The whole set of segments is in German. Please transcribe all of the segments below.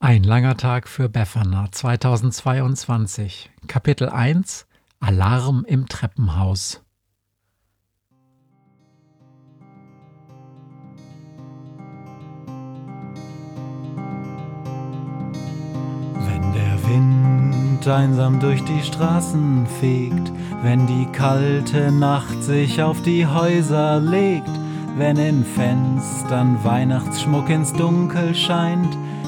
Ein langer Tag für Befana 2022. Kapitel 1 Alarm im Treppenhaus. Wenn der Wind einsam durch die Straßen fegt, wenn die kalte Nacht sich auf die Häuser legt, wenn in Fenstern Weihnachtsschmuck ins Dunkel scheint,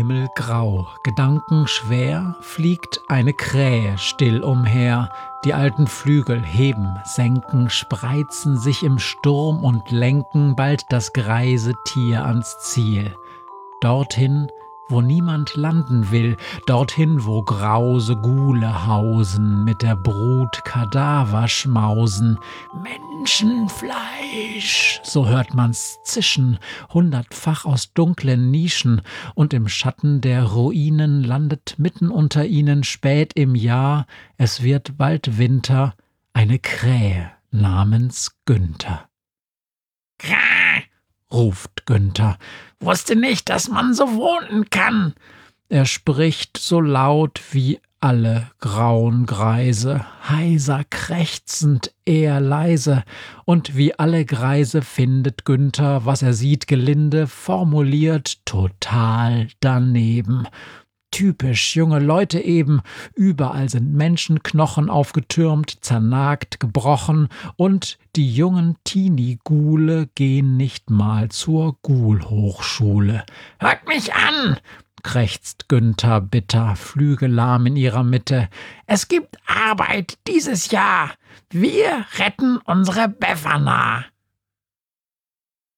Himmel grau, Gedanken schwer, fliegt eine Krähe still umher. Die alten Flügel heben, senken, spreizen sich im Sturm und lenken bald das greise Tier ans Ziel. Dorthin, wo niemand landen will, dorthin, wo grause Gule hausen, mit der Brut Kadaver schmausen. Menschenfleisch, so hört man's zischen, hundertfach aus dunklen Nischen, und im Schatten der Ruinen landet mitten unter ihnen spät im Jahr, es wird bald Winter, eine Krähe namens Günther. Krah, ruft Günther, wusste nicht, dass man so wohnen kann. Er spricht so laut wie alle grauen Greise, heiser krächzend, eher leise, und wie alle Greise findet Günther, was er sieht, gelinde, formuliert total daneben typisch junge Leute eben, überall sind Menschenknochen aufgetürmt, zernagt, gebrochen, und die jungen Teenie-Gule gehen nicht mal zur Gulhochschule. Hört mich an! krächzt Günther bitter, flügellahm in ihrer Mitte. Es gibt Arbeit dieses Jahr. Wir retten unsere Befana.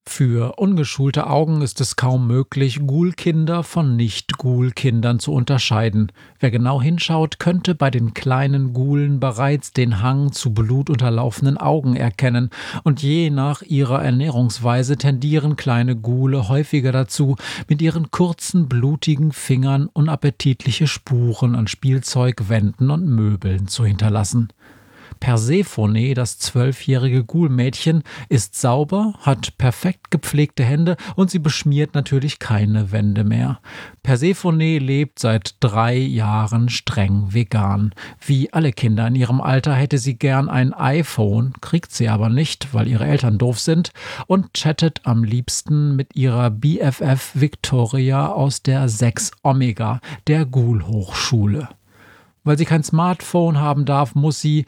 Für ungeschulte Augen ist es kaum möglich, Ghoul-Kinder von Nicht-Ghoul-Kindern zu unterscheiden. Wer genau hinschaut, könnte bei den kleinen Ghoulen bereits den Hang zu blutunterlaufenden Augen erkennen, und je nach ihrer Ernährungsweise tendieren kleine Ghule häufiger dazu, mit ihren kurzen, blutigen Fingern unappetitliche Spuren an Spielzeug, Wänden und Möbeln zu hinterlassen. Persephone, das zwölfjährige Ghoul-Mädchen, ist sauber, hat perfekt gepflegte Hände und sie beschmiert natürlich keine Wände mehr. Persephone lebt seit drei Jahren streng vegan. Wie alle Kinder in ihrem Alter hätte sie gern ein iPhone, kriegt sie aber nicht, weil ihre Eltern doof sind, und chattet am liebsten mit ihrer BFF Victoria aus der 6 Omega, der Ghoul-Hochschule. Weil sie kein Smartphone haben darf, muss sie,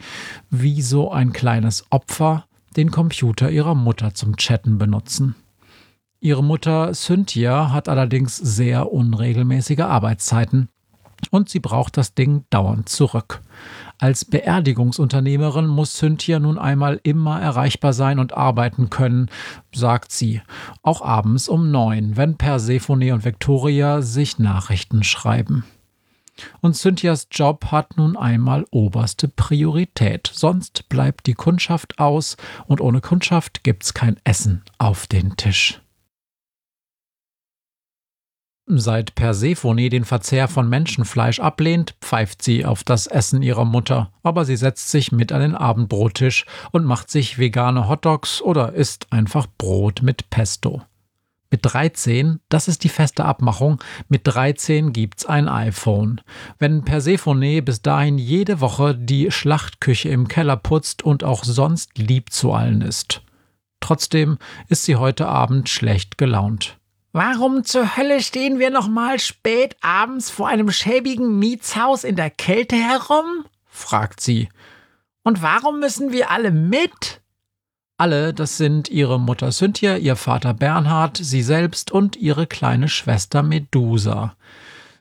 wie so ein kleines Opfer, den Computer ihrer Mutter zum Chatten benutzen. Ihre Mutter Cynthia hat allerdings sehr unregelmäßige Arbeitszeiten und sie braucht das Ding dauernd zurück. Als Beerdigungsunternehmerin muss Cynthia nun einmal immer erreichbar sein und arbeiten können, sagt sie, auch abends um neun, wenn Persephone und Victoria sich Nachrichten schreiben. Und Cynthias Job hat nun einmal oberste Priorität. Sonst bleibt die Kundschaft aus und ohne Kundschaft gibt's kein Essen auf den Tisch. Seit Persephone den Verzehr von Menschenfleisch ablehnt, pfeift sie auf das Essen ihrer Mutter, aber sie setzt sich mit an den Abendbrottisch und macht sich vegane Hotdogs oder isst einfach Brot mit Pesto. Mit 13, das ist die feste Abmachung, mit 13 gibt's ein iPhone. Wenn Persephone bis dahin jede Woche die Schlachtküche im Keller putzt und auch sonst lieb zu allen ist. Trotzdem ist sie heute Abend schlecht gelaunt. Warum zur Hölle stehen wir noch mal spät abends vor einem schäbigen Mietshaus in der Kälte herum? fragt sie. Und warum müssen wir alle mit? Alle, das sind ihre Mutter Cynthia, ihr Vater Bernhard, sie selbst und ihre kleine Schwester Medusa.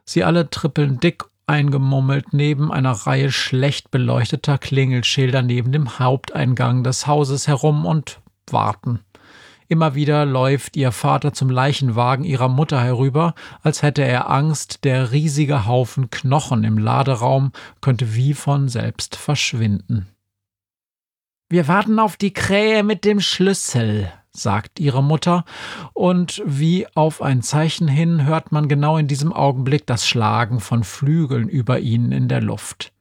Sie alle trippeln dick eingemummelt neben einer Reihe schlecht beleuchteter Klingelschilder neben dem Haupteingang des Hauses herum und warten. Immer wieder läuft ihr Vater zum Leichenwagen ihrer Mutter herüber, als hätte er Angst, der riesige Haufen Knochen im Laderaum könnte wie von selbst verschwinden. Wir warten auf die Krähe mit dem Schlüssel, sagt ihre Mutter, und wie auf ein Zeichen hin hört man genau in diesem Augenblick das Schlagen von Flügeln über ihnen in der Luft.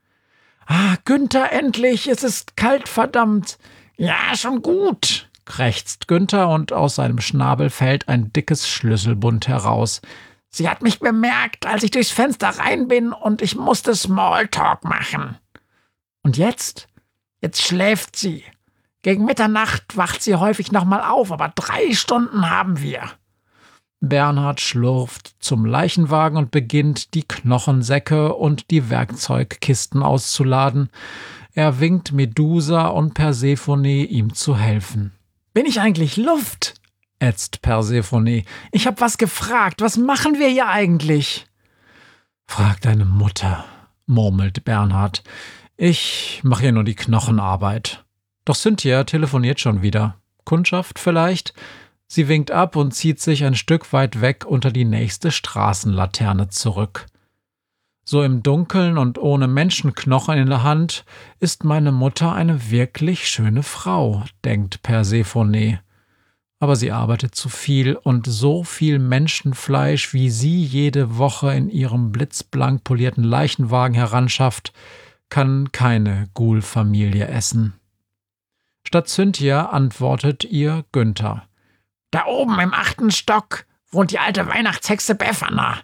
Ah, Günther, endlich, es ist kalt, verdammt. Ja, schon gut, krächzt Günther und aus seinem Schnabel fällt ein dickes Schlüsselbund heraus. Sie hat mich bemerkt, als ich durchs Fenster rein bin und ich musste Smalltalk machen. Und jetzt? Jetzt schläft sie. Gegen Mitternacht wacht sie häufig nochmal auf, aber drei Stunden haben wir. Bernhard schlurft zum Leichenwagen und beginnt, die Knochensäcke und die Werkzeugkisten auszuladen. Er winkt Medusa und Persephone, ihm zu helfen. Bin ich eigentlich Luft? ätzt Persephone. Ich hab was gefragt. Was machen wir hier eigentlich? Frag deine Mutter, murmelt Bernhard. Ich mache hier nur die Knochenarbeit. Doch Cynthia telefoniert schon wieder. Kundschaft vielleicht? Sie winkt ab und zieht sich ein Stück weit weg unter die nächste Straßenlaterne zurück. So im Dunkeln und ohne Menschenknochen in der Hand ist meine Mutter eine wirklich schöne Frau, denkt Persephone. Aber sie arbeitet zu viel und so viel Menschenfleisch, wie sie jede Woche in ihrem blitzblank polierten Leichenwagen heranschafft, kann keine Ghoul-Familie essen. Statt Cynthia antwortet ihr Günther. Da oben im achten Stock wohnt die alte Weihnachtshexe Befana.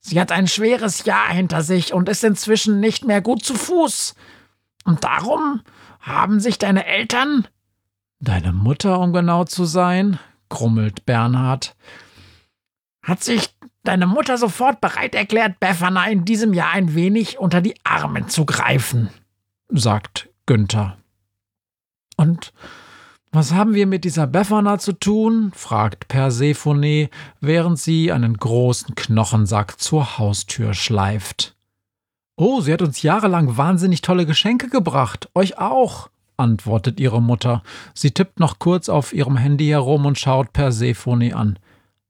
Sie hat ein schweres Jahr hinter sich und ist inzwischen nicht mehr gut zu Fuß. Und darum haben sich deine Eltern. Deine Mutter, um genau zu sein, grummelt Bernhard. Hat sich deine Mutter sofort bereit erklärt, Befana in diesem Jahr ein wenig unter die Arme zu greifen, sagt Günther. Und was haben wir mit dieser Befana zu tun? fragt Persephone, während sie einen großen Knochensack zur Haustür schleift. Oh, sie hat uns jahrelang wahnsinnig tolle Geschenke gebracht. Euch auch, antwortet ihre Mutter. Sie tippt noch kurz auf ihrem Handy herum und schaut Persephone an.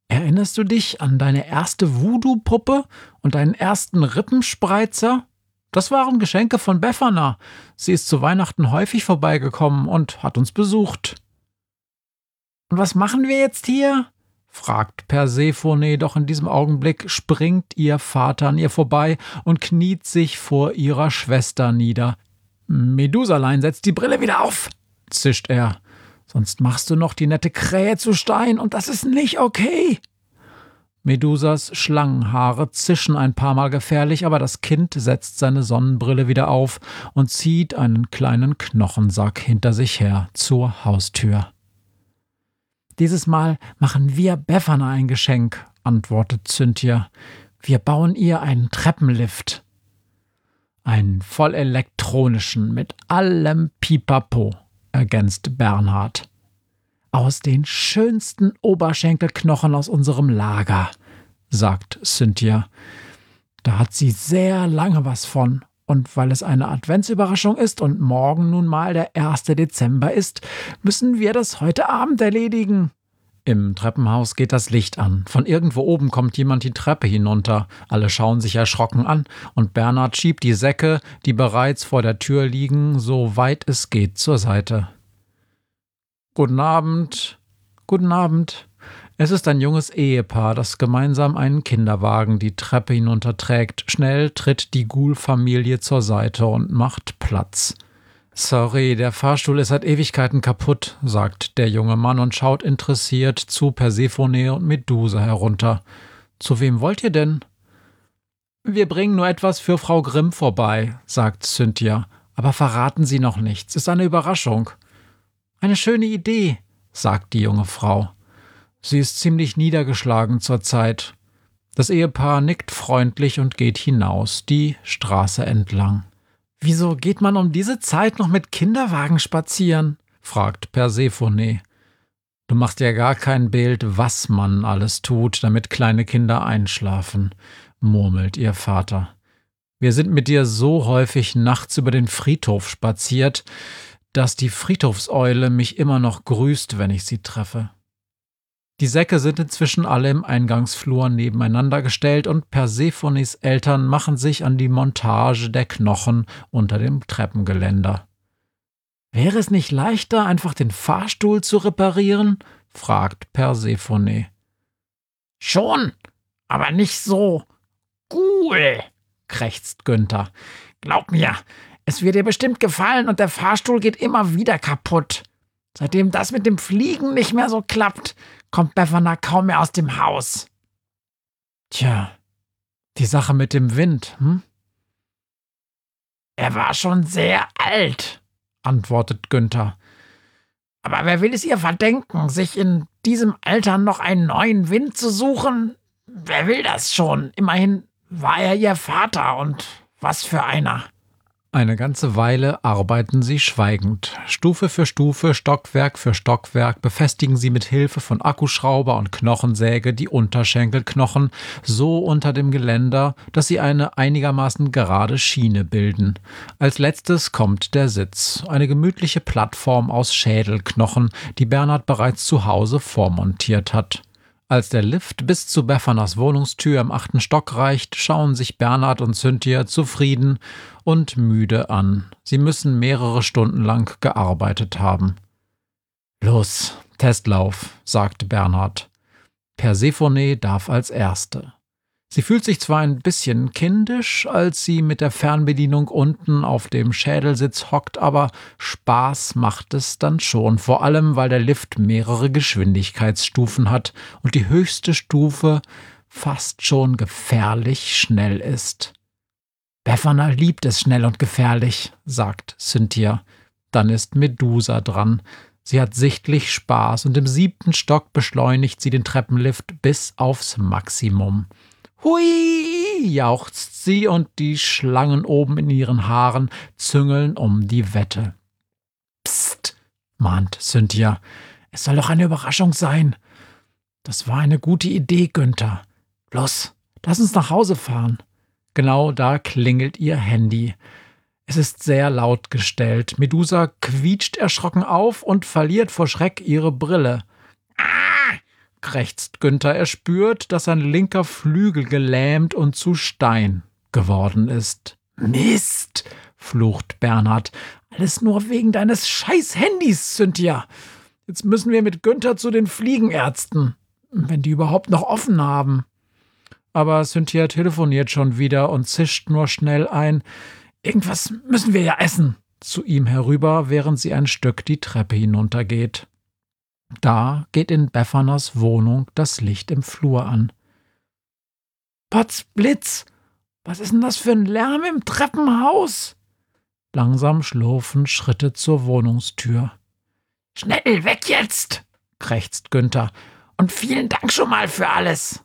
Erinnerst du dich an deine erste Voodoo-Puppe und deinen ersten Rippenspreizer? Das waren Geschenke von Befana. Sie ist zu Weihnachten häufig vorbeigekommen und hat uns besucht. Und was machen wir jetzt hier? fragt Persephone, doch in diesem Augenblick springt ihr Vater an ihr vorbei und kniet sich vor ihrer Schwester nieder. Medusalein, setz die Brille wieder auf, zischt er. Sonst machst du noch die nette Krähe zu Stein und das ist nicht okay. Medusas Schlangenhaare zischen ein paar Mal gefährlich, aber das Kind setzt seine Sonnenbrille wieder auf und zieht einen kleinen Knochensack hinter sich her zur Haustür. Dieses Mal machen wir Befana ein Geschenk, antwortet Cynthia. Wir bauen ihr einen Treppenlift. Einen vollelektronischen mit allem Pipapo, ergänzt Bernhard aus den schönsten Oberschenkelknochen aus unserem Lager, sagt Cynthia. Da hat sie sehr lange was von. Und weil es eine Adventsüberraschung ist und morgen nun mal der 1. Dezember ist, müssen wir das heute Abend erledigen. Im Treppenhaus geht das Licht an. Von irgendwo oben kommt jemand die Treppe hinunter. Alle schauen sich erschrocken an und Bernhard schiebt die Säcke, die bereits vor der Tür liegen, so weit es geht zur Seite. Guten Abend. Guten Abend. Es ist ein junges Ehepaar, das gemeinsam einen Kinderwagen die Treppe hinunterträgt. Schnell tritt die Ghoul-Familie zur Seite und macht Platz. Sorry, der Fahrstuhl ist seit Ewigkeiten kaputt, sagt der junge Mann und schaut interessiert zu Persephone und Medusa herunter. Zu wem wollt ihr denn? Wir bringen nur etwas für Frau Grimm vorbei, sagt Cynthia. Aber verraten Sie noch nichts, ist eine Überraschung. Eine schöne Idee, sagt die junge Frau. Sie ist ziemlich niedergeschlagen zur Zeit. Das Ehepaar nickt freundlich und geht hinaus, die Straße entlang. Wieso geht man um diese Zeit noch mit Kinderwagen spazieren? fragt Persephone. Du machst ja gar kein Bild, was man alles tut, damit kleine Kinder einschlafen, murmelt ihr Vater. Wir sind mit dir so häufig nachts über den Friedhof spaziert, dass die Friedhofseule mich immer noch grüßt, wenn ich sie treffe. Die Säcke sind inzwischen alle im Eingangsflur nebeneinander gestellt und Persephones Eltern machen sich an die Montage der Knochen unter dem Treppengeländer. Wäre es nicht leichter, einfach den Fahrstuhl zu reparieren? fragt Persephone. Schon, aber nicht so cool, krächzt Günther. Glaub mir, es wird dir bestimmt gefallen und der Fahrstuhl geht immer wieder kaputt. Seitdem das mit dem Fliegen nicht mehr so klappt, kommt Befana kaum mehr aus dem Haus. Tja, die Sache mit dem Wind, hm? Er war schon sehr alt, antwortet Günther. Aber wer will es ihr verdenken, sich in diesem Alter noch einen neuen Wind zu suchen? Wer will das schon? Immerhin war er ihr Vater und was für einer. Eine ganze Weile arbeiten sie schweigend. Stufe für Stufe, Stockwerk für Stockwerk befestigen sie mit Hilfe von Akkuschrauber und Knochensäge die Unterschenkelknochen so unter dem Geländer, dass sie eine einigermaßen gerade Schiene bilden. Als letztes kommt der Sitz, eine gemütliche Plattform aus Schädelknochen, die Bernhard bereits zu Hause vormontiert hat. Als der Lift bis zu Beffanas Wohnungstür im achten Stock reicht, schauen sich Bernhard und Cynthia zufrieden und müde an. Sie müssen mehrere Stunden lang gearbeitet haben. Los, Testlauf, sagte Bernhard. Persephone darf als Erste. Sie fühlt sich zwar ein bisschen kindisch, als sie mit der Fernbedienung unten auf dem Schädelsitz hockt, aber Spaß macht es dann schon, vor allem weil der Lift mehrere Geschwindigkeitsstufen hat und die höchste Stufe fast schon gefährlich schnell ist. Befana liebt es schnell und gefährlich, sagt Cynthia. Dann ist Medusa dran. Sie hat sichtlich Spaß und im siebten Stock beschleunigt sie den Treppenlift bis aufs Maximum. Hui, jauchzt sie und die Schlangen oben in ihren Haaren züngeln um die Wette. Psst, mahnt Cynthia. Es soll doch eine Überraschung sein. Das war eine gute Idee, Günther. Los, lass uns nach Hause fahren. Genau da klingelt ihr Handy. Es ist sehr laut gestellt. Medusa quietscht erschrocken auf und verliert vor Schreck ihre Brille. Ah! krächzt Günther. Er spürt, dass sein linker Flügel gelähmt und zu Stein geworden ist. Mist, flucht Bernhard. Alles nur wegen deines scheiß Handys, Cynthia. Jetzt müssen wir mit Günther zu den Fliegenärzten, wenn die überhaupt noch offen haben. Aber Cynthia telefoniert schon wieder und zischt nur schnell ein. Irgendwas müssen wir ja essen. Zu ihm herüber, während sie ein Stück die Treppe hinuntergeht. Da geht in Beffanas Wohnung das Licht im Flur an. Potz Blitz! Was ist denn das für ein Lärm im Treppenhaus? Langsam schlurfen Schritte zur Wohnungstür. Schnell weg jetzt! krächzt Günther. Und vielen Dank schon mal für alles.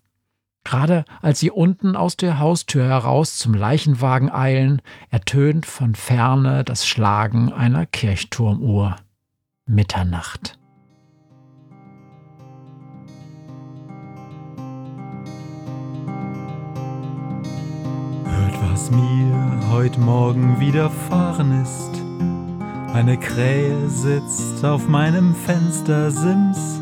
Gerade als sie unten aus der Haustür heraus zum Leichenwagen eilen, ertönt von ferne das Schlagen einer Kirchturmuhr. Mitternacht. was mir heut Morgen widerfahren ist. Eine Krähe sitzt auf meinem Fenstersims